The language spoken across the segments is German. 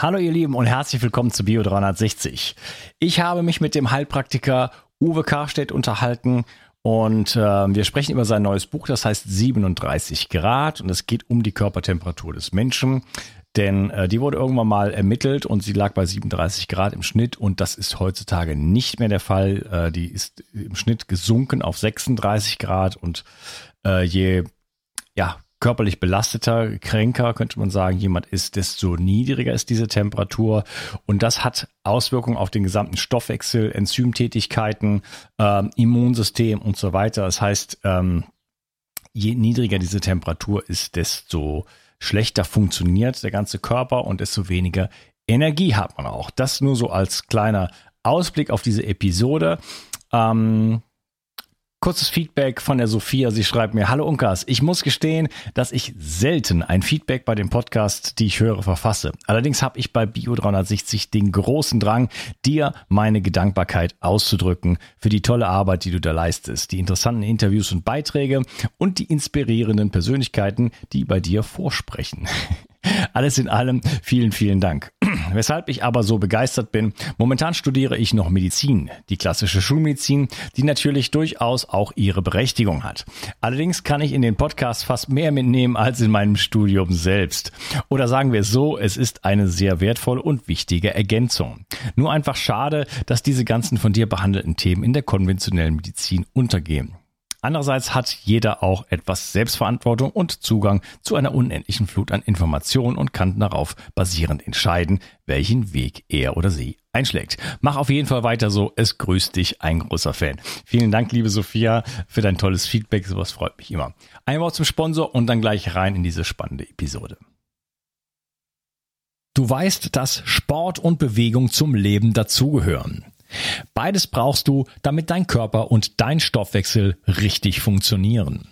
Hallo ihr Lieben und herzlich willkommen zu Bio 360. Ich habe mich mit dem Heilpraktiker Uwe Karstedt unterhalten und äh, wir sprechen über sein neues Buch, das heißt 37 Grad und es geht um die Körpertemperatur des Menschen. Denn äh, die wurde irgendwann mal ermittelt und sie lag bei 37 Grad im Schnitt und das ist heutzutage nicht mehr der Fall. Äh, die ist im Schnitt gesunken auf 36 Grad und äh, je ja, körperlich belasteter, kränker, könnte man sagen, jemand ist, desto niedriger ist diese Temperatur. Und das hat Auswirkungen auf den gesamten Stoffwechsel, Enzymtätigkeiten, ähm, Immunsystem und so weiter. Das heißt, ähm, je niedriger diese Temperatur ist, desto schlechter funktioniert der ganze Körper und desto weniger Energie hat man auch. Das nur so als kleiner Ausblick auf diese Episode. Ähm, Kurzes Feedback von der Sophia. Sie schreibt mir, hallo Unkas, ich muss gestehen, dass ich selten ein Feedback bei dem Podcast, die ich höre, verfasse. Allerdings habe ich bei Bio 360 den großen Drang, dir meine Gedankbarkeit auszudrücken für die tolle Arbeit, die du da leistest, die interessanten Interviews und Beiträge und die inspirierenden Persönlichkeiten, die bei dir vorsprechen. Alles in allem vielen, vielen Dank. Weshalb ich aber so begeistert bin, momentan studiere ich noch Medizin, die klassische Schulmedizin, die natürlich durchaus auch ihre Berechtigung hat. Allerdings kann ich in den Podcast fast mehr mitnehmen als in meinem Studium selbst. Oder sagen wir es so, es ist eine sehr wertvolle und wichtige Ergänzung. Nur einfach schade, dass diese ganzen von dir behandelten Themen in der konventionellen Medizin untergehen. Andererseits hat jeder auch etwas Selbstverantwortung und Zugang zu einer unendlichen Flut an Informationen und kann darauf basierend entscheiden, welchen Weg er oder sie einschlägt. Mach auf jeden Fall weiter so. Es grüßt dich ein großer Fan. Vielen Dank, liebe Sophia, für dein tolles Feedback. Sowas freut mich immer. Ein Wort zum Sponsor und dann gleich rein in diese spannende Episode. Du weißt, dass Sport und Bewegung zum Leben dazugehören. Beides brauchst du, damit dein Körper und dein Stoffwechsel richtig funktionieren.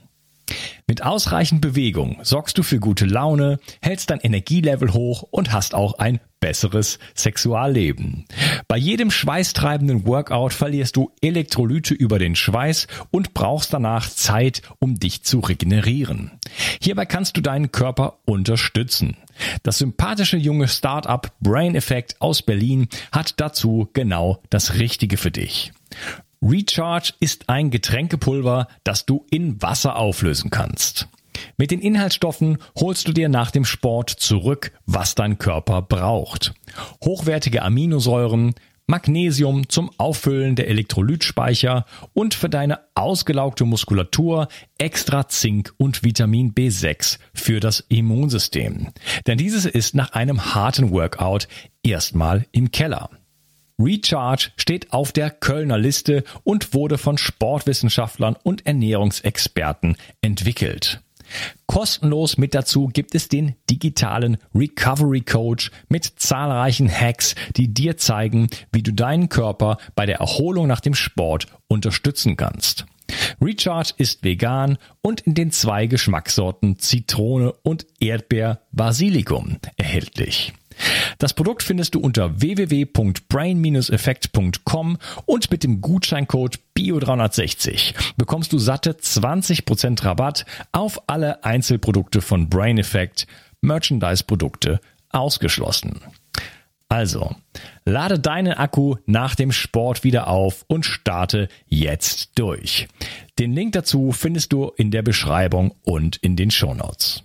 Mit ausreichend Bewegung sorgst du für gute Laune, hältst dein Energielevel hoch und hast auch ein besseres Sexualleben. Bei jedem schweißtreibenden Workout verlierst du Elektrolyte über den Schweiß und brauchst danach Zeit, um dich zu regenerieren. Hierbei kannst du deinen Körper unterstützen. Das sympathische junge Startup Brain Effect aus Berlin hat dazu genau das Richtige für dich. Recharge ist ein Getränkepulver, das du in Wasser auflösen kannst. Mit den Inhaltsstoffen holst du dir nach dem Sport zurück, was dein Körper braucht. Hochwertige Aminosäuren, Magnesium zum Auffüllen der Elektrolytspeicher und für deine ausgelaugte Muskulatur extra Zink und Vitamin B6 für das Immunsystem. Denn dieses ist nach einem harten Workout erstmal im Keller. Recharge steht auf der Kölner Liste und wurde von Sportwissenschaftlern und Ernährungsexperten entwickelt. Kostenlos mit dazu gibt es den digitalen Recovery Coach mit zahlreichen Hacks, die dir zeigen, wie du deinen Körper bei der Erholung nach dem Sport unterstützen kannst. Recharge ist vegan und in den zwei Geschmackssorten Zitrone und Erdbeer Basilikum erhältlich. Das Produkt findest du unter www.brain-effekt.com und mit dem Gutscheincode BIO360 bekommst du satte 20% Rabatt auf alle Einzelprodukte von Brain Effect, Merchandise-Produkte ausgeschlossen. Also, lade deinen Akku nach dem Sport wieder auf und starte jetzt durch. Den Link dazu findest du in der Beschreibung und in den Shownotes.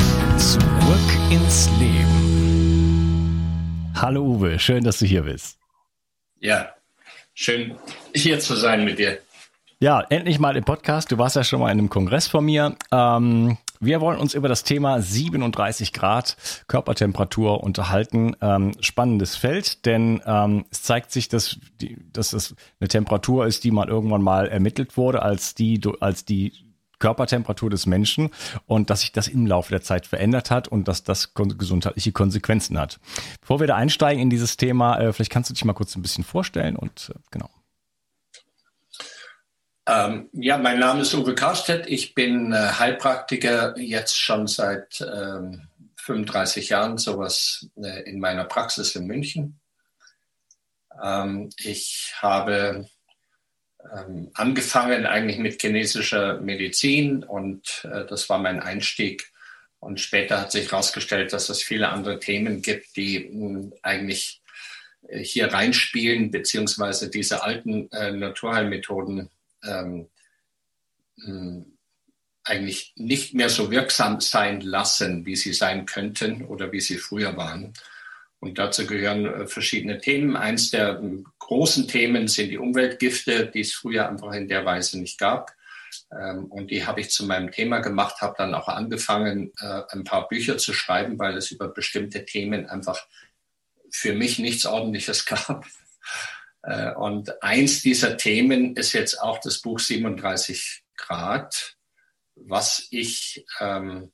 Zurück ins Leben. Hallo Uwe, schön, dass du hier bist. Ja, schön hier zu sein mit dir. Ja, endlich mal im Podcast. Du warst ja schon mal in einem Kongress von mir. Ähm, wir wollen uns über das Thema 37 Grad Körpertemperatur unterhalten. Ähm, spannendes Feld, denn ähm, es zeigt sich, dass, die, dass es eine Temperatur ist, die mal irgendwann mal ermittelt wurde, als die, als die Körpertemperatur des Menschen und dass sich das im Laufe der Zeit verändert hat und dass das gesundheitliche Konsequenzen hat. Bevor wir da einsteigen in dieses Thema, äh, vielleicht kannst du dich mal kurz ein bisschen vorstellen und äh, genau. Ähm, ja, mein Name ist Uwe Karstedt. Ich bin äh, Heilpraktiker jetzt schon seit ähm, 35 Jahren, sowas äh, in meiner Praxis in München. Ähm, ich habe ähm, angefangen eigentlich mit chinesischer Medizin und äh, das war mein Einstieg. Und später hat sich herausgestellt, dass es viele andere Themen gibt, die mh, eigentlich äh, hier reinspielen, beziehungsweise diese alten äh, Naturheilmethoden ähm, eigentlich nicht mehr so wirksam sein lassen, wie sie sein könnten oder wie sie früher waren. Und dazu gehören äh, verschiedene Themen. Eins der ähm, großen Themen sind die Umweltgifte, die es früher einfach in der Weise nicht gab. Ähm, und die habe ich zu meinem Thema gemacht, habe dann auch angefangen, äh, ein paar Bücher zu schreiben, weil es über bestimmte Themen einfach für mich nichts Ordentliches gab. Äh, und eins dieser Themen ist jetzt auch das Buch 37 Grad, was ich ähm,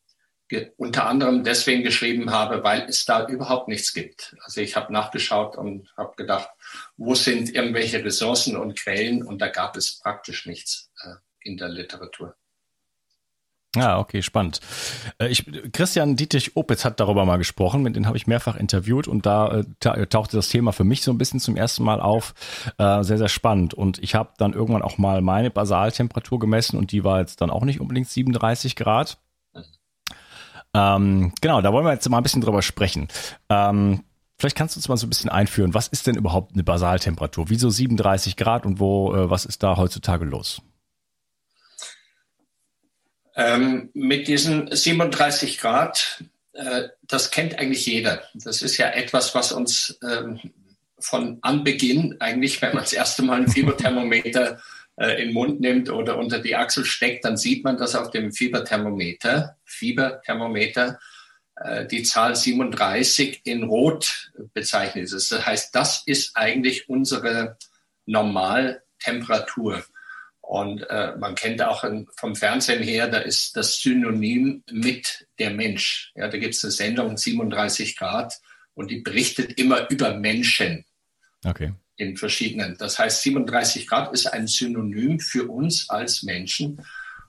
unter anderem deswegen geschrieben habe, weil es da überhaupt nichts gibt. Also ich habe nachgeschaut und habe gedacht, wo sind irgendwelche Ressourcen und Quellen und da gab es praktisch nichts äh, in der Literatur. Ja, okay, spannend. Äh, ich, Christian Dietrich Opitz hat darüber mal gesprochen, mit dem habe ich mehrfach interviewt und da äh, tauchte das Thema für mich so ein bisschen zum ersten Mal auf. Äh, sehr, sehr spannend. Und ich habe dann irgendwann auch mal meine Basaltemperatur gemessen und die war jetzt dann auch nicht unbedingt 37 Grad. Ähm, genau, da wollen wir jetzt mal ein bisschen drüber sprechen. Ähm, vielleicht kannst du uns mal so ein bisschen einführen. Was ist denn überhaupt eine Basaltemperatur? Wieso 37 Grad und wo, äh, was ist da heutzutage los? Ähm, mit diesen 37 Grad, äh, das kennt eigentlich jeder. Das ist ja etwas, was uns ähm, von Anbeginn eigentlich, wenn man das erste Mal ein Fieberthermometer äh, in den Mund nimmt oder unter die Achsel steckt, dann sieht man, dass auf dem Fieberthermometer, Fieberthermometer, äh, die Zahl 37 in Rot bezeichnet ist. Das heißt, das ist eigentlich unsere Normaltemperatur. Und äh, man kennt auch vom Fernsehen her, da ist das Synonym mit der Mensch. Ja, da gibt es eine Sendung 37 Grad und die berichtet immer über Menschen. Okay in verschiedenen. Das heißt, 37 Grad ist ein Synonym für uns als Menschen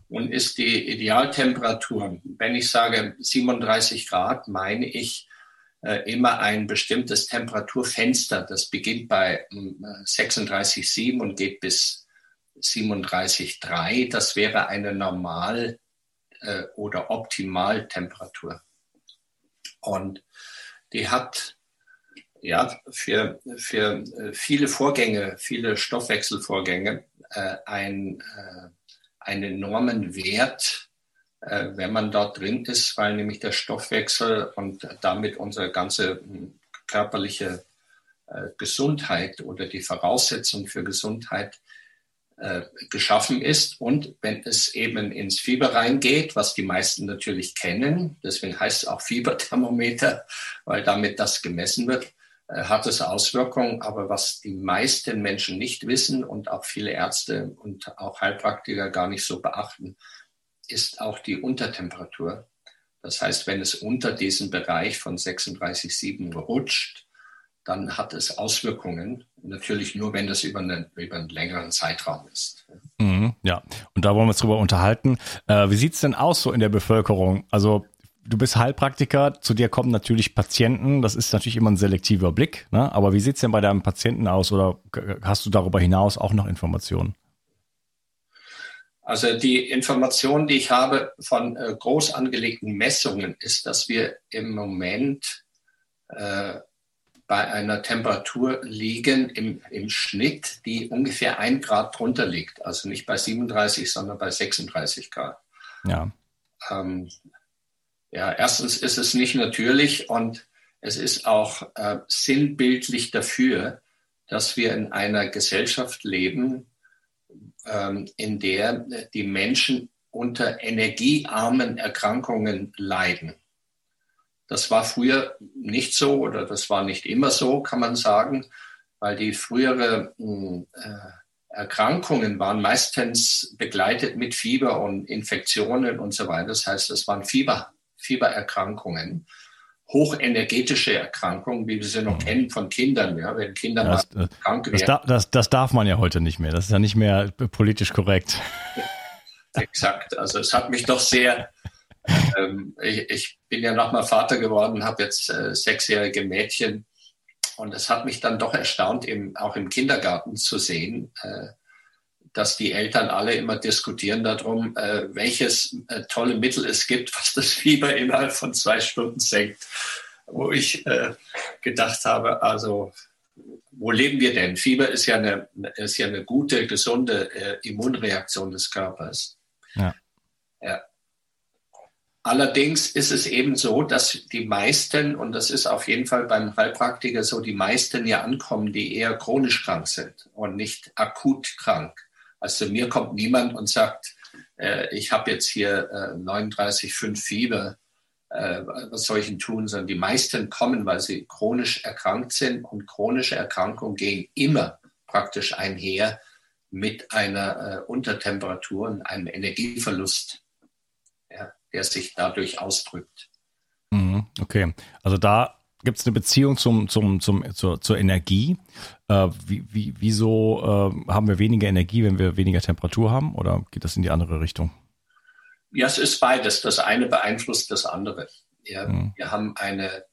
und ist die Idealtemperatur. Wenn ich sage 37 Grad, meine ich äh, immer ein bestimmtes Temperaturfenster. Das beginnt bei äh, 36,7 und geht bis 37,3. Das wäre eine Normal- äh, oder Optimaltemperatur. Und die hat ja, für, für äh, viele Vorgänge, viele Stoffwechselvorgänge äh, ein, äh, einen enormen Wert, äh, wenn man dort drin ist, weil nämlich der Stoffwechsel und damit unsere ganze hm, körperliche äh, Gesundheit oder die Voraussetzung für Gesundheit äh, geschaffen ist. Und wenn es eben ins Fieber reingeht, was die meisten natürlich kennen, deswegen heißt es auch Fieberthermometer, weil damit das gemessen wird, hat es Auswirkungen. Aber was die meisten Menschen nicht wissen und auch viele Ärzte und auch Heilpraktiker gar nicht so beachten, ist auch die Untertemperatur. Das heißt, wenn es unter diesem Bereich von 36,7 rutscht, dann hat es Auswirkungen. Natürlich nur, wenn das über, eine, über einen längeren Zeitraum ist. Mhm, ja, und da wollen wir uns drüber unterhalten. Äh, wie sieht es denn aus so in der Bevölkerung? Also du bist Heilpraktiker, zu dir kommen natürlich Patienten, das ist natürlich immer ein selektiver Blick, ne? aber wie sieht es denn bei deinem Patienten aus oder hast du darüber hinaus auch noch Informationen? Also die Information, die ich habe von äh, groß angelegten Messungen, ist, dass wir im Moment äh, bei einer Temperatur liegen im, im Schnitt, die ungefähr ein Grad drunter liegt. Also nicht bei 37, sondern bei 36 Grad. Ja. Ähm, ja, erstens ist es nicht natürlich und es ist auch äh, sinnbildlich dafür, dass wir in einer Gesellschaft leben, ähm, in der die Menschen unter energiearmen Erkrankungen leiden. Das war früher nicht so oder das war nicht immer so, kann man sagen, weil die frühere hm, äh, Erkrankungen waren meistens begleitet mit Fieber und Infektionen und so weiter. Das heißt, es waren Fieber, Fiebererkrankungen, hochenergetische Erkrankungen, wie wir sie noch mhm. kennen von Kindern. Ja, wenn Kinder das, mal krank werden. Das, das, das darf man ja heute nicht mehr. Das ist ja nicht mehr politisch korrekt. Exakt. Also es hat mich doch sehr ähm, ich, ich, bin ja nochmal Vater geworden, habe jetzt äh, sechsjährige Mädchen und es hat mich dann doch erstaunt, im, auch im Kindergarten zu sehen, äh, dass die Eltern alle immer diskutieren darum, äh, welches äh, tolle Mittel es gibt, was das Fieber innerhalb von zwei Stunden senkt. Wo ich äh, gedacht habe, also wo leben wir denn? Fieber ist ja eine, ist ja eine gute, gesunde äh, Immunreaktion des Körpers. Ja. ja. Allerdings ist es eben so, dass die meisten, und das ist auf jeden Fall beim Heilpraktiker so, die meisten ja ankommen, die eher chronisch krank sind und nicht akut krank. Also mir kommt niemand und sagt, äh, ich habe jetzt hier äh, 39,5 Fieber, äh, was soll ich denn tun? Sondern die meisten kommen, weil sie chronisch erkrankt sind und chronische Erkrankungen gehen immer praktisch einher mit einer äh, Untertemperatur und einem Energieverlust der sich dadurch ausdrückt. Mhm, okay, also da gibt es eine Beziehung zum, zum, zum, zur, zur Energie. Äh, wie, wie, wieso äh, haben wir weniger Energie, wenn wir weniger Temperatur haben? Oder geht das in die andere Richtung? Ja, es ist beides. Das eine beeinflusst das andere. Ja, mhm. Wir haben eine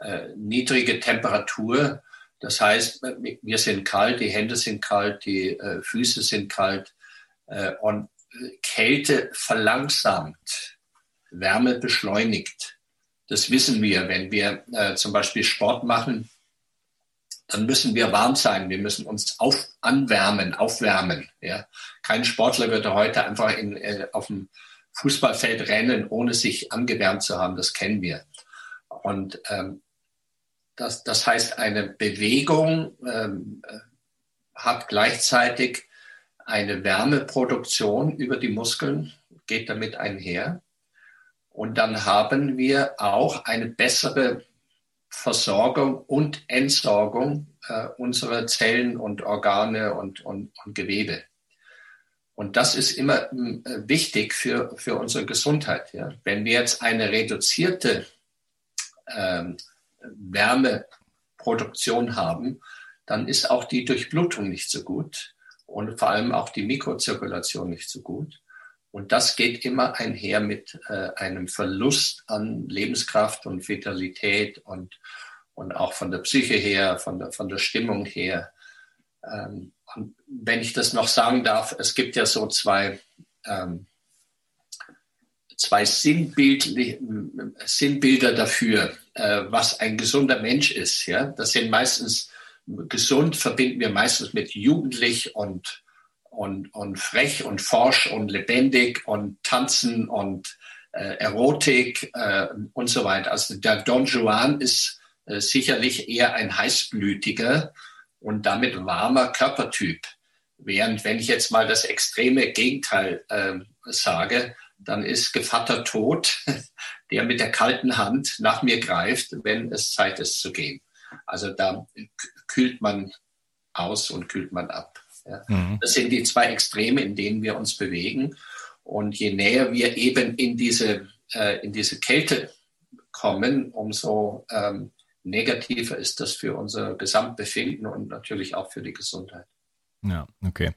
äh, niedrige Temperatur. Das heißt, wir sind kalt, die Hände sind kalt, die äh, Füße sind kalt. Äh, und Kälte verlangsamt Wärme beschleunigt. Das wissen wir, wenn wir äh, zum Beispiel Sport machen, dann müssen wir warm sein. Wir müssen uns auf, anwärmen, aufwärmen. Ja. Kein Sportler würde heute einfach in, äh, auf dem Fußballfeld rennen, ohne sich angewärmt zu haben. Das kennen wir. Und ähm, das, das heißt, eine Bewegung ähm, äh, hat gleichzeitig eine Wärmeproduktion über die Muskeln, geht damit einher. Und dann haben wir auch eine bessere Versorgung und Entsorgung äh, unserer Zellen und Organe und, und, und Gewebe. Und das ist immer äh, wichtig für, für unsere Gesundheit. Ja. Wenn wir jetzt eine reduzierte ähm, Wärmeproduktion haben, dann ist auch die Durchblutung nicht so gut und vor allem auch die Mikrozirkulation nicht so gut. Und das geht immer einher mit äh, einem Verlust an Lebenskraft und Vitalität und, und auch von der Psyche her, von der, von der Stimmung her. Ähm, und wenn ich das noch sagen darf, es gibt ja so zwei, ähm, zwei Sinnbild, Sinnbilder dafür, äh, was ein gesunder Mensch ist. Ja? Das sind meistens, gesund verbinden wir meistens mit jugendlich und und, und frech und forsch und lebendig und tanzen und äh, Erotik äh, und so weiter. Also der Don Juan ist äh, sicherlich eher ein heißblütiger und damit warmer Körpertyp. Während wenn ich jetzt mal das extreme Gegenteil äh, sage, dann ist Gevatter tot, der mit der kalten Hand nach mir greift, wenn es Zeit ist zu gehen. Also da kühlt man aus und kühlt man ab. Ja. Mhm. Das sind die zwei Extreme, in denen wir uns bewegen. Und je näher wir eben in diese, äh, in diese Kälte kommen, umso ähm, negativer ist das für unser Gesamtbefinden und natürlich auch für die Gesundheit. Ja, okay.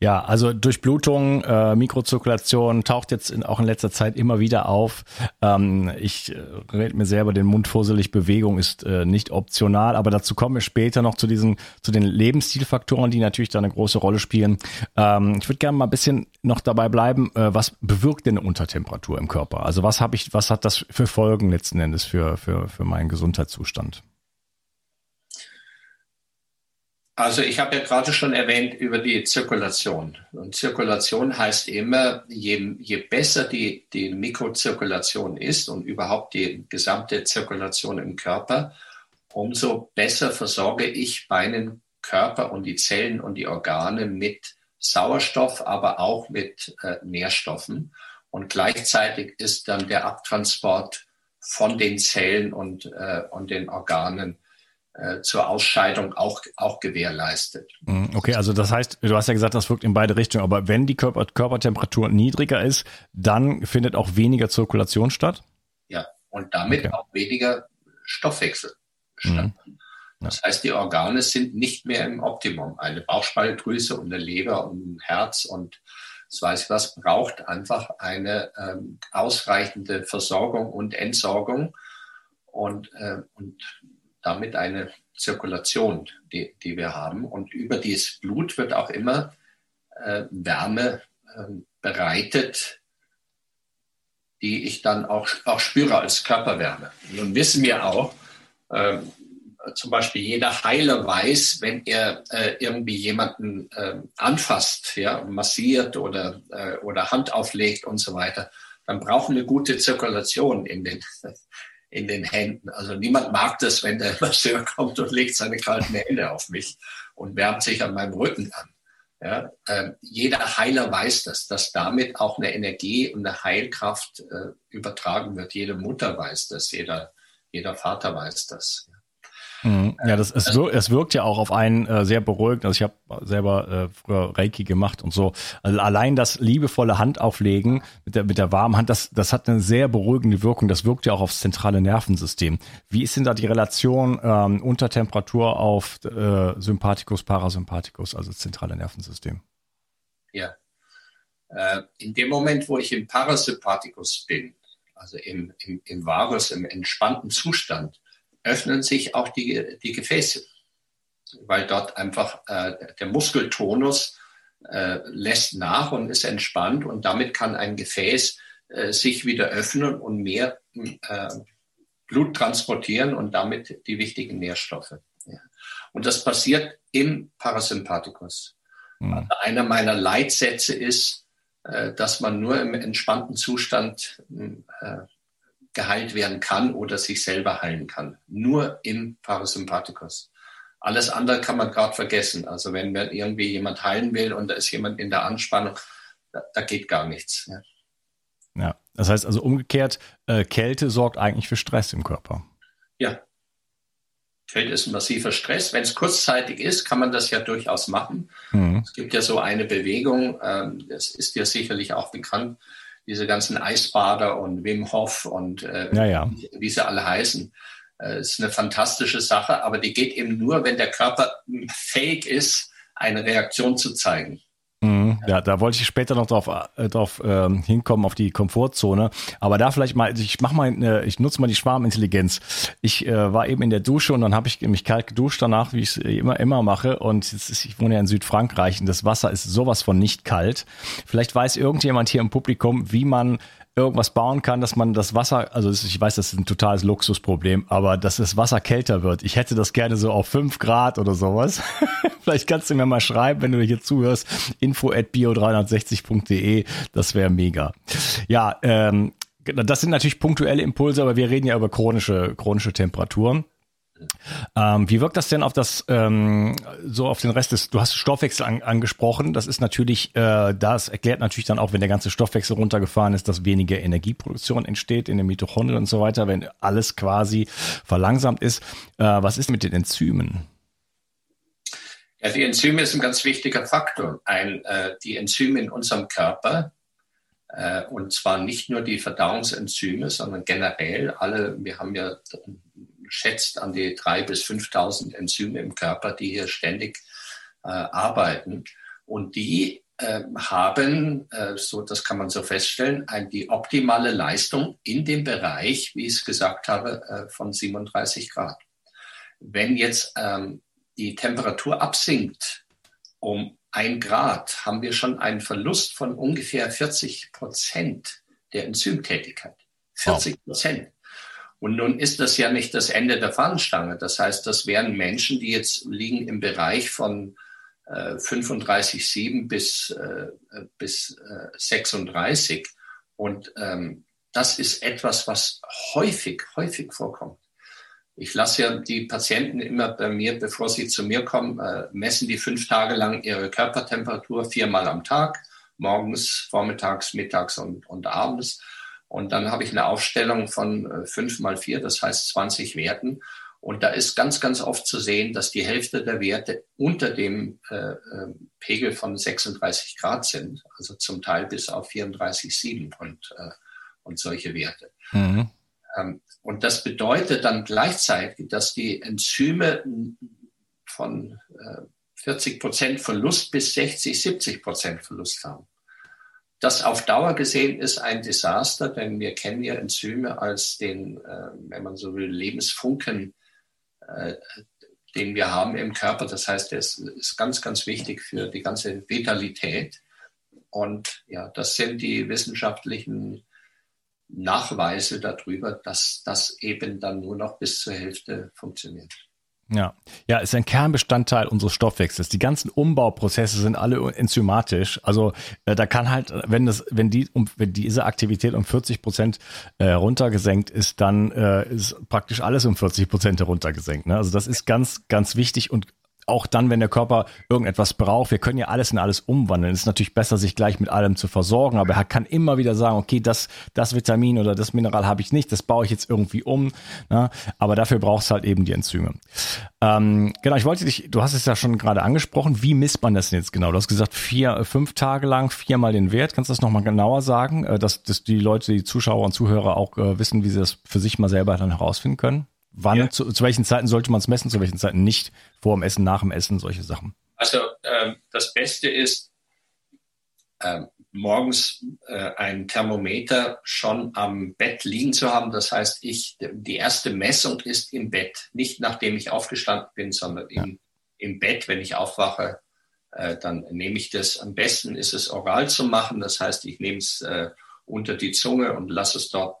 Ja, also Durchblutung, äh, Mikrozirkulation taucht jetzt in, auch in letzter Zeit immer wieder auf. Ähm, ich äh, rede mir selber den Mund fusselig, Bewegung ist äh, nicht optional, aber dazu kommen wir später noch zu diesen, zu den Lebensstilfaktoren, die natürlich da eine große Rolle spielen. Ähm, ich würde gerne mal ein bisschen noch dabei bleiben, äh, was bewirkt denn eine Untertemperatur im Körper? Also was habe ich, was hat das für Folgen letzten Endes für, für, für meinen Gesundheitszustand? Also ich habe ja gerade schon erwähnt über die Zirkulation. Und Zirkulation heißt immer, je, je besser die, die Mikrozirkulation ist und überhaupt die gesamte Zirkulation im Körper, umso besser versorge ich meinen Körper und die Zellen und die Organe mit Sauerstoff, aber auch mit äh, Nährstoffen. Und gleichzeitig ist dann der Abtransport von den Zellen und, äh, und den Organen zur Ausscheidung auch, auch gewährleistet. Mhm, okay, also das heißt, du hast ja gesagt, das wirkt in beide Richtungen, aber wenn die Körper Körpertemperatur niedriger ist, dann findet auch weniger Zirkulation statt? Ja, und damit okay. auch weniger Stoffwechsel statt. Mhm. Das heißt, die Organe sind nicht mehr im Optimum. Eine Bauchspeicheldrüse und eine Leber und ein Herz und das weiß ich was, braucht einfach eine ähm, ausreichende Versorgung und Entsorgung und, äh, und damit eine Zirkulation, die, die wir haben. Und über dieses Blut wird auch immer äh, Wärme äh, bereitet, die ich dann auch, auch spüre als Körperwärme. Nun wissen wir auch, äh, zum Beispiel jeder Heiler weiß, wenn er äh, irgendwie jemanden äh, anfasst, ja, massiert oder, äh, oder Hand auflegt und so weiter, dann brauchen wir gute Zirkulation in den, in den Händen. Also niemand mag das, wenn der Masseur kommt und legt seine kalten Hände auf mich und wärmt sich an meinem Rücken an. Ja, äh, jeder Heiler weiß das, dass damit auch eine Energie und eine Heilkraft äh, übertragen wird. Jede Mutter weiß das, jeder, jeder Vater weiß das. Ja. Mhm. Ja, das, es, wirkt, es wirkt ja auch auf einen äh, sehr beruhigend. Also ich habe selber äh, früher Reiki gemacht und so. Also allein das liebevolle Handauflegen mit der, mit der warmen Hand, das, das hat eine sehr beruhigende Wirkung. Das wirkt ja auch aufs zentrale Nervensystem. Wie ist denn da die Relation ähm, unter Temperatur auf äh, Sympathikus, Parasympathikus, also das zentrale Nervensystem? Ja. Äh, in dem Moment, wo ich im Parasympathikus bin, also im, im, im Vagus, im entspannten Zustand, öffnen sich auch die, die Gefäße, weil dort einfach äh, der Muskeltonus äh, lässt nach und ist entspannt und damit kann ein Gefäß äh, sich wieder öffnen und mehr äh, Blut transportieren und damit die wichtigen Nährstoffe. Ja. Und das passiert im Parasympathikus. Mhm. Also einer meiner Leitsätze ist, äh, dass man nur im entspannten Zustand äh, geheilt werden kann oder sich selber heilen kann. Nur im Parasympathikus. Alles andere kann man gerade vergessen. Also wenn man irgendwie jemand heilen will und da ist jemand in der Anspannung, da, da geht gar nichts. Ja. ja. das heißt also umgekehrt, äh, Kälte sorgt eigentlich für Stress im Körper. Ja. Kälte ist ein massiver Stress. Wenn es kurzzeitig ist, kann man das ja durchaus machen. Mhm. Es gibt ja so eine Bewegung, ähm, das ist dir sicherlich auch bekannt, diese ganzen Eisbader und Wim Hof und äh, ja, ja. Wie, sie alle heißen. Äh, ist eine fantastische Sache, aber die geht eben nur, wenn der Körper fähig ist, eine Reaktion zu zeigen. Mhm, ja, da wollte ich später noch drauf, äh, drauf ähm, hinkommen, auf die Komfortzone. Aber da vielleicht mal, ich mach mal, äh, ich nutze mal die Schwarmintelligenz. Ich äh, war eben in der Dusche und dann habe ich mich kalt geduscht danach, wie ich es immer, immer mache. Und jetzt ist, ich wohne ja in Südfrankreich und das Wasser ist sowas von nicht kalt. Vielleicht weiß irgendjemand hier im Publikum, wie man irgendwas bauen kann, dass man das Wasser, also ich weiß, das ist ein totales Luxusproblem, aber dass das Wasser kälter wird. Ich hätte das gerne so auf fünf Grad oder sowas. Vielleicht kannst du mir mal schreiben, wenn du hier zuhörst, info at bio360.de, das wäre mega. Ja, ähm, das sind natürlich punktuelle Impulse, aber wir reden ja über chronische, chronische Temperaturen. Ähm, wie wirkt das denn auf das ähm, so auf den Rest des? Du hast Stoffwechsel an, angesprochen. Das ist natürlich, äh, das erklärt natürlich dann auch, wenn der ganze Stoffwechsel runtergefahren ist, dass weniger Energieproduktion entsteht in den Mitochondrien und so weiter, wenn alles quasi verlangsamt ist. Äh, was ist mit den Enzymen? Ja, die Enzyme ist ein ganz wichtiger Faktor. Ein, äh, die Enzyme in unserem Körper äh, und zwar nicht nur die Verdauungsenzyme, sondern generell alle. Wir haben ja schätzt an die 3.000 bis 5.000 Enzyme im Körper, die hier ständig äh, arbeiten. Und die äh, haben, äh, so das kann man so feststellen, ein, die optimale Leistung in dem Bereich, wie ich es gesagt habe, äh, von 37 Grad. Wenn jetzt ähm, die Temperatur absinkt um ein Grad, haben wir schon einen Verlust von ungefähr 40 Prozent der Enzymtätigkeit. 40 Prozent. Wow. Und nun ist das ja nicht das Ende der Fahnenstange. Das heißt, das wären Menschen, die jetzt liegen im Bereich von äh, 35,7 bis, äh, bis äh, 36. Und ähm, das ist etwas, was häufig, häufig vorkommt. Ich lasse ja die Patienten immer bei mir, bevor sie zu mir kommen, äh, messen die fünf Tage lang ihre Körpertemperatur viermal am Tag, morgens, vormittags, mittags und, und abends. Und dann habe ich eine Aufstellung von äh, fünf mal vier, das heißt 20 Werten. Und da ist ganz, ganz oft zu sehen, dass die Hälfte der Werte unter dem äh, äh, Pegel von 36 Grad sind, also zum Teil bis auf 34,7 und, äh, und solche Werte. Mhm. Ähm, und das bedeutet dann gleichzeitig, dass die Enzyme von äh, 40 Prozent Verlust bis 60, 70 Prozent Verlust haben. Das auf Dauer gesehen ist ein Desaster, denn wir kennen ja Enzyme als den, äh, wenn man so will, Lebensfunken, äh, den wir haben im Körper. Das heißt, ist, ist ganz, ganz wichtig für die ganze Vitalität. Und ja, das sind die wissenschaftlichen Nachweise darüber, dass das eben dann nur noch bis zur Hälfte funktioniert. Ja, ja, ist ein Kernbestandteil unseres Stoffwechsels. Die ganzen Umbauprozesse sind alle enzymatisch. Also äh, da kann halt, wenn das, wenn die, um, wenn diese Aktivität um 40 Prozent äh, runtergesenkt ist, dann äh, ist praktisch alles um 40 Prozent heruntergesenkt. Ne? Also das ist ganz, ganz wichtig und auch dann, wenn der Körper irgendetwas braucht, wir können ja alles in alles umwandeln. Es ist natürlich besser, sich gleich mit allem zu versorgen, aber er kann immer wieder sagen, okay, das, das Vitamin oder das Mineral habe ich nicht, das baue ich jetzt irgendwie um. Ne? Aber dafür braucht es halt eben die Enzyme. Ähm, genau, ich wollte dich, du hast es ja schon gerade angesprochen, wie misst man das denn jetzt genau? Du hast gesagt, vier, äh, fünf Tage lang viermal den Wert. Kannst du das nochmal genauer sagen, äh, dass, dass die Leute, die Zuschauer und Zuhörer auch äh, wissen, wie sie das für sich mal selber dann herausfinden können? Wann, ja. zu, zu, welchen Zeiten sollte man es messen, zu welchen Zeiten nicht? Vor dem Essen, nach dem Essen, solche Sachen. Also ähm, das Beste ist, ähm, morgens äh, ein Thermometer schon am Bett liegen zu haben. Das heißt, ich, die erste Messung ist im Bett, nicht nachdem ich aufgestanden bin, sondern ja. im, im Bett, wenn ich aufwache, äh, dann nehme ich das. Am besten ist es oral zu machen. Das heißt, ich nehme es äh, unter die Zunge und lasse es dort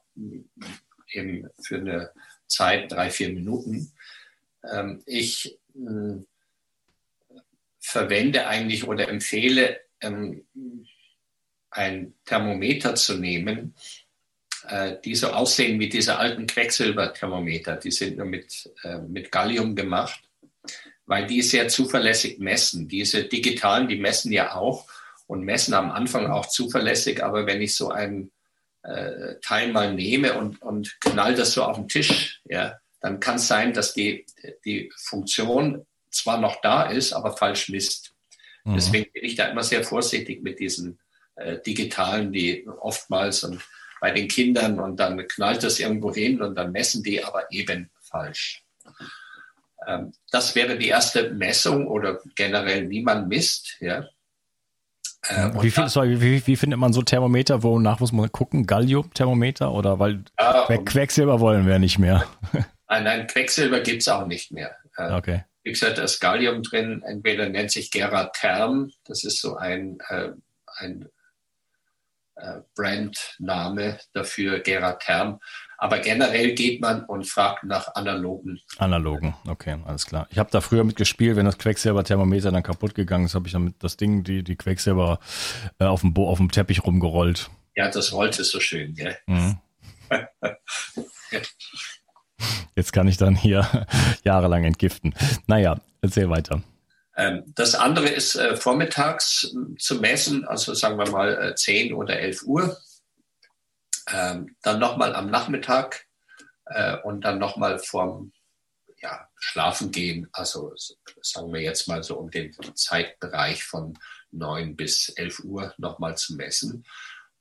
eben für eine Zeit, drei, vier Minuten. Ähm, ich äh, verwende eigentlich oder empfehle, ähm, ein Thermometer zu nehmen, äh, die so aussehen wie diese alten Quecksilberthermometer. Die sind nur mit, äh, mit Gallium gemacht, weil die sehr zuverlässig messen. Diese digitalen, die messen ja auch und messen am Anfang auch zuverlässig, aber wenn ich so ein äh, Teil mal nehme und, und knall das so auf den Tisch, ja, dann kann es sein, dass die, die Funktion zwar noch da ist, aber falsch misst. Mhm. Deswegen bin ich da immer sehr vorsichtig mit diesen äh, digitalen, die oftmals und bei den Kindern und dann knallt das irgendwo hin und dann messen die aber eben falsch. Ähm, das wäre die erste Messung oder generell, wie man misst. Ja. Äh, wie, viel, sorry, wie, wie, findet man so Thermometer? Wonach muss man gucken? Gallium-Thermometer? Oder weil ja, Quecksilber wollen wir nicht mehr? Nein, nein, Quecksilber gibt es auch nicht mehr. Äh, okay. Wie gesagt, da ist Gallium drin. Entweder nennt sich Geratherm, das ist so ein, äh, ein äh, Brandname dafür, Geratherm. Aber generell geht man und fragt nach analogen. Analogen, okay, alles klar. Ich habe da früher mitgespielt, wenn das Quecksilberthermometer dann kaputt gegangen ist, habe ich damit das Ding, die, die Quecksilber äh, auf, dem Bo auf dem Teppich rumgerollt. Ja, das rollte so schön, gell? Mhm. Jetzt kann ich dann hier jahrelang entgiften. Naja, erzähl weiter. Ähm, das andere ist äh, vormittags zu messen, also sagen wir mal 10 oder 11 Uhr ähm, dann nochmal am Nachmittag äh, und dann nochmal vorm ja, Schlafen gehen, also sagen wir jetzt mal so um den Zeitbereich von 9 bis 11 Uhr nochmal zu messen.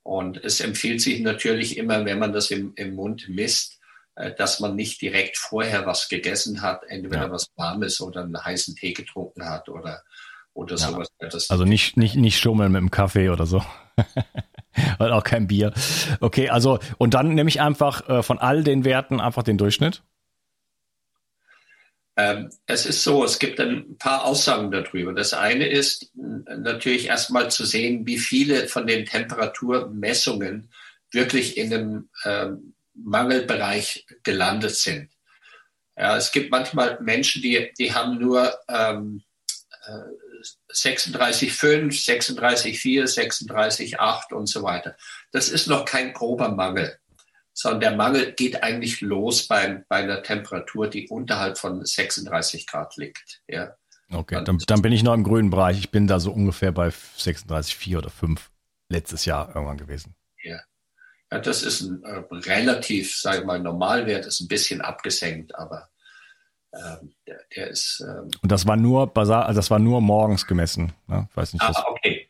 Und es empfiehlt sich natürlich immer, wenn man das im, im Mund misst, äh, dass man nicht direkt vorher was gegessen hat, entweder ja. was Warmes oder einen heißen Tee getrunken hat oder, oder ja. sowas. Also nicht, nicht, nicht schummeln mit dem Kaffee oder so. Und auch kein Bier. Okay, also, und dann nehme ich einfach äh, von all den Werten einfach den Durchschnitt? Ähm, es ist so, es gibt ein paar Aussagen darüber. Das eine ist natürlich erstmal zu sehen, wie viele von den Temperaturmessungen wirklich in einem ähm, Mangelbereich gelandet sind. Ja, es gibt manchmal Menschen, die, die haben nur ähm, äh, 36,5, 36,4, 36,8 und so weiter. Das ist noch kein grober Mangel, sondern der Mangel geht eigentlich los bei, bei einer Temperatur, die unterhalb von 36 Grad liegt. Ja. Okay, dann, dann bin ich noch im grünen Bereich. Ich bin da so ungefähr bei 36,4 oder 5 letztes Jahr irgendwann gewesen. Ja. Ja, das ist ein äh, relativ, sage ich mal, Normalwert, ist ein bisschen abgesenkt, aber der, der, ist. Ähm, und das war nur also das war nur morgens gemessen. Ne? Weiß nicht. Ah, okay.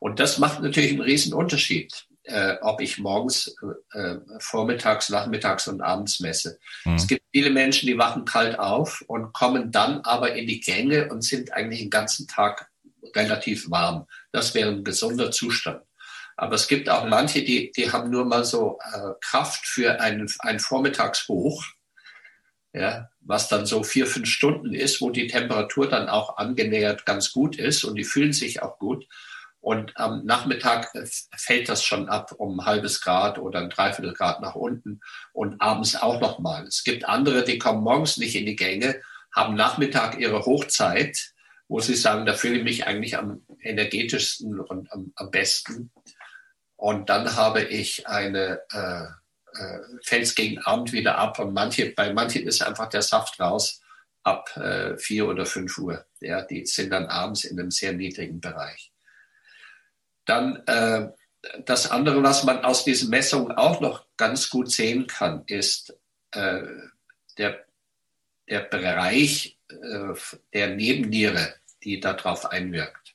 Und das macht natürlich einen riesen Unterschied, äh, ob ich morgens, äh, vormittags, nachmittags und abends messe. Mhm. Es gibt viele Menschen, die wachen kalt auf und kommen dann aber in die Gänge und sind eigentlich den ganzen Tag relativ warm. Das wäre ein gesunder Zustand. Aber es gibt auch manche, die, die haben nur mal so äh, Kraft für ein, ein Vormittagshoch, ja, was dann so vier, fünf Stunden ist, wo die Temperatur dann auch angenähert ganz gut ist und die fühlen sich auch gut. Und am Nachmittag äh, fällt das schon ab um ein halbes Grad oder ein Dreiviertel Grad nach unten und abends auch nochmal. Es gibt andere, die kommen morgens nicht in die Gänge, haben Nachmittag ihre Hochzeit, wo sie sagen, da fühle ich mich eigentlich am energetischsten und am, am besten. Und dann habe ich eine äh, äh, fällt gegen Abend wieder ab. Und manche, bei manchen ist einfach der Saft raus ab äh, vier oder fünf Uhr. Ja, die sind dann abends in einem sehr niedrigen Bereich. Dann äh, das andere, was man aus diesen Messungen auch noch ganz gut sehen kann, ist äh, der, der Bereich äh, der Nebenniere, die darauf einwirkt.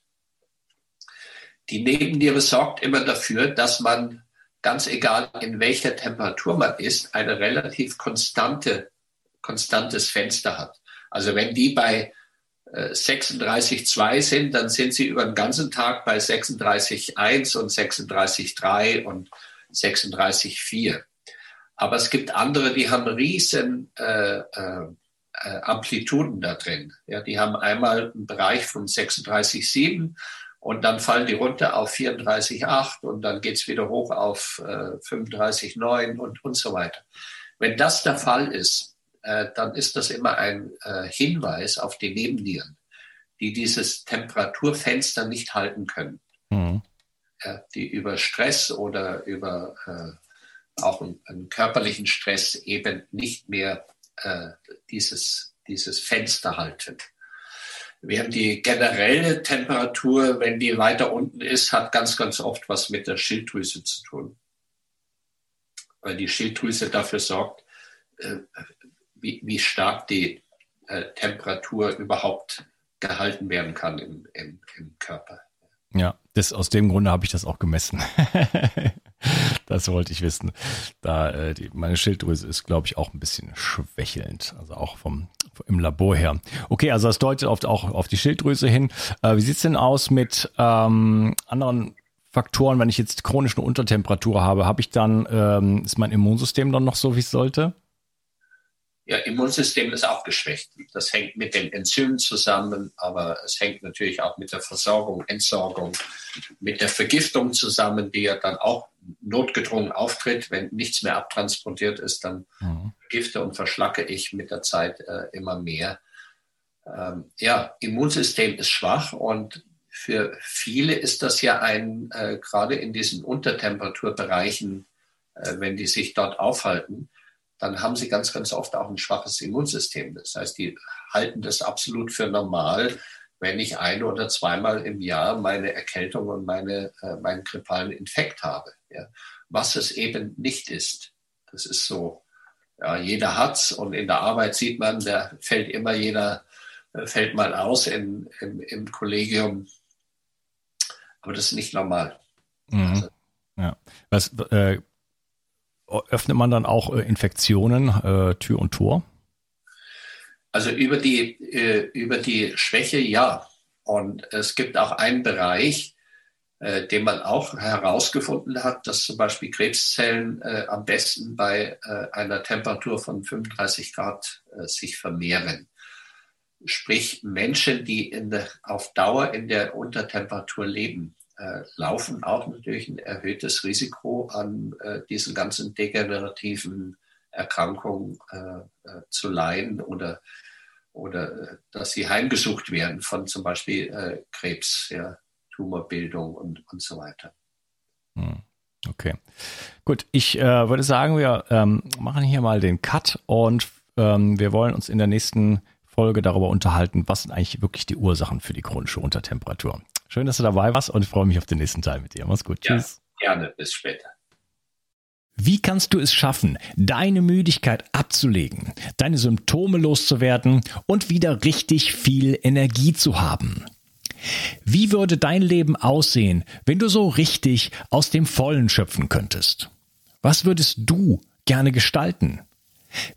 Die Nebenniere sorgt immer dafür, dass man, ganz egal in welcher Temperatur man ist, eine relativ konstante, konstantes Fenster hat. Also wenn die bei 36,2 äh, sind, dann sind sie über den ganzen Tag bei 36,1 und 36,3 und 36,4. Aber es gibt andere, die haben riesen äh, äh, Amplituden da drin. Ja, die haben einmal einen Bereich von 36,7 und dann fallen die runter auf 34,8 und dann geht's wieder hoch auf äh, 35,9 und, und so weiter. Wenn das der Fall ist, äh, dann ist das immer ein äh, Hinweis auf die Nebennieren, die dieses Temperaturfenster nicht halten können. Mhm. Ja, die über Stress oder über äh, auch einen, einen, körperlichen Stress eben nicht mehr äh, dieses, dieses Fenster halten. Während die generelle Temperatur, wenn die weiter unten ist, hat ganz, ganz oft was mit der Schilddrüse zu tun. Weil die Schilddrüse dafür sorgt, äh, wie, wie stark die äh, Temperatur überhaupt gehalten werden kann im, im, im Körper. Ja, das, aus dem Grunde habe ich das auch gemessen. das wollte ich wissen. Da äh, die, meine Schilddrüse ist, glaube ich, auch ein bisschen schwächelnd, also auch vom im Labor her. Okay, also das deutet oft auch auf die Schilddrüse hin. Äh, wie sieht's denn aus mit ähm, anderen Faktoren, wenn ich jetzt chronische Untertemperatur habe, habe ich dann, ähm, ist mein Immunsystem dann noch so, wie es sollte? Ja, Immunsystem ist auch geschwächt. Das hängt mit den Enzymen zusammen, aber es hängt natürlich auch mit der Versorgung, Entsorgung, mit der Vergiftung zusammen, die ja dann auch notgedrungen auftritt. Wenn nichts mehr abtransportiert ist, dann mhm. Gifte und verschlacke ich mit der Zeit äh, immer mehr. Ähm, ja, Immunsystem ist schwach und für viele ist das ja ein, äh, gerade in diesen Untertemperaturbereichen, äh, wenn die sich dort aufhalten, dann haben sie ganz, ganz oft auch ein schwaches Immunsystem. Das heißt, die halten das absolut für normal, wenn ich ein oder zweimal im Jahr meine Erkältung und meine, äh, meinen grippalen Infekt habe. Ja. Was es eben nicht ist. Das ist so, ja, jeder hat's und in der Arbeit sieht man, da fällt immer jeder, äh, fällt mal aus in, im, im Kollegium. Aber das ist nicht normal. Mhm. Also, ja. Was, äh, öffnet man dann auch äh, Infektionen äh, Tür und Tor? Also über die, äh, über die Schwäche ja. Und es gibt auch einen Bereich, äh, den man auch herausgefunden hat, dass zum Beispiel Krebszellen äh, am besten bei äh, einer Temperatur von 35 Grad äh, sich vermehren. Sprich Menschen, die in auf Dauer in der Untertemperatur leben, äh, laufen auch natürlich ein erhöhtes Risiko an äh, diesen ganzen degenerativen Erkrankungen zu leiden oder, oder dass sie heimgesucht werden von zum Beispiel Krebs, ja, Tumorbildung und, und so weiter. Hm. Okay, gut. Ich würde sagen, wir ähm, machen hier mal den Cut und ähm, wir wollen uns in der nächsten Folge darüber unterhalten, was sind eigentlich wirklich die Ursachen für die chronische Untertemperatur. Schön, dass du dabei warst und ich freue mich auf den nächsten Teil mit dir. Mach's gut. Ja, Tschüss. Gerne. Bis später. Wie kannst du es schaffen, deine Müdigkeit abzulegen, deine Symptome loszuwerden und wieder richtig viel Energie zu haben? Wie würde dein Leben aussehen, wenn du so richtig aus dem Vollen schöpfen könntest? Was würdest du gerne gestalten?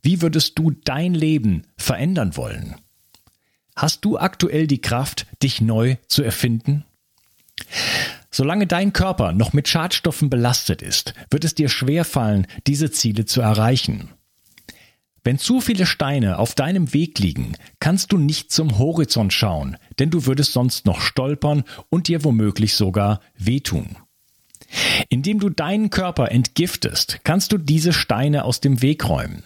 Wie würdest du dein Leben verändern wollen? Hast du aktuell die Kraft, dich neu zu erfinden? Solange dein Körper noch mit Schadstoffen belastet ist, wird es dir schwerfallen, diese Ziele zu erreichen. Wenn zu viele Steine auf deinem Weg liegen, kannst du nicht zum Horizont schauen, denn du würdest sonst noch stolpern und dir womöglich sogar wehtun. Indem du deinen Körper entgiftest, kannst du diese Steine aus dem Weg räumen.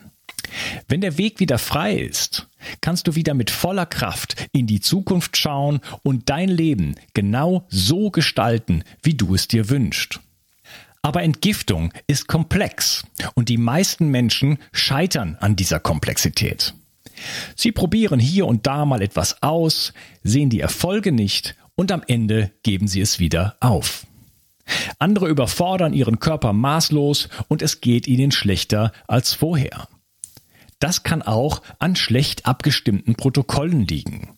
Wenn der Weg wieder frei ist, kannst du wieder mit voller Kraft in die Zukunft schauen und dein Leben genau so gestalten, wie du es dir wünschst. Aber Entgiftung ist komplex und die meisten Menschen scheitern an dieser Komplexität. Sie probieren hier und da mal etwas aus, sehen die Erfolge nicht und am Ende geben sie es wieder auf. Andere überfordern ihren Körper maßlos und es geht ihnen schlechter als vorher. Das kann auch an schlecht abgestimmten Protokollen liegen.